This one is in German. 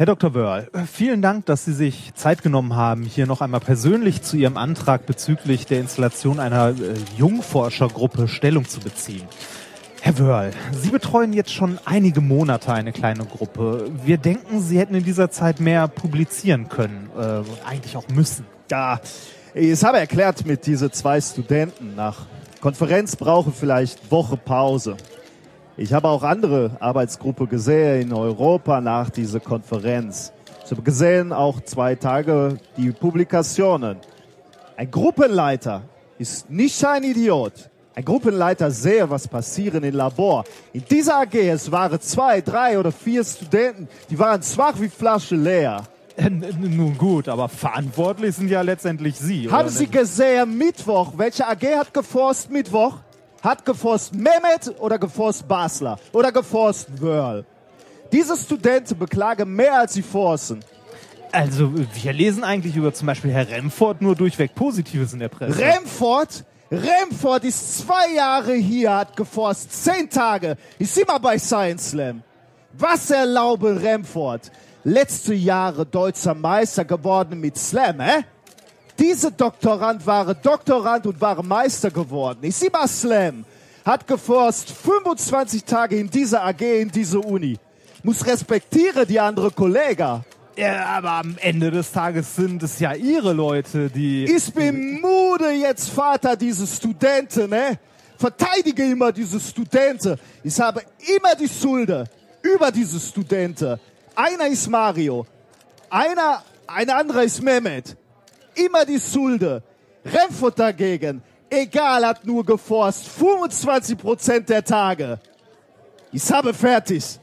Herr Dr. Wörl, vielen Dank, dass Sie sich Zeit genommen haben, hier noch einmal persönlich zu Ihrem Antrag bezüglich der Installation einer äh, Jungforschergruppe Stellung zu beziehen. Herr Wörl, Sie betreuen jetzt schon einige Monate eine kleine Gruppe. Wir denken, Sie hätten in dieser Zeit mehr publizieren können äh, eigentlich auch müssen. Ja, ich habe erklärt mit diese zwei Studenten nach Konferenz brauchen vielleicht Woche Pause. Ich habe auch andere Arbeitsgruppe gesehen in Europa nach dieser Konferenz. Ich habe gesehen auch zwei Tage die Publikationen. Ein Gruppenleiter ist nicht ein Idiot. Ein Gruppenleiter sehe, was passieren im Labor. In dieser AG, es waren zwei, drei oder vier Studenten, die waren schwach wie Flasche leer. Äh, nun gut, aber verantwortlich sind ja letztendlich Sie. Haben Sie gesehen, Mittwoch, welche AG hat geforst Mittwoch? Hat geforst Mehmet oder geforst Basler oder geforst Wörl? Diese Studenten beklagen mehr als sie forsten. Also, wir lesen eigentlich über zum Beispiel Herr Remford nur durchweg Positives in der Presse. Remford? Remford ist zwei Jahre hier, hat geforst, zehn Tage. Ist immer bei Science Slam. Was erlaube Remford? Letzte Jahre deutscher Meister geworden mit Slam, hä? Diese Doktorand war Doktorand und war Meister geworden. Mal Slam. Hat geforst 25 Tage in dieser AG, in dieser Uni. Muss respektiere die andere Kollegen. Ja, aber am Ende des Tages sind es ja Ihre Leute, die... Ich bin müde jetzt, Vater, diese Studenten, ne? Verteidige immer diese Studenten. Ich habe immer die Schulde über diese Studenten. Einer ist Mario. Einer, ein anderer ist Mehmet immer die Sulde. Remford dagegen, egal, hat nur geforst, 25 Prozent der Tage. Ich habe fertig.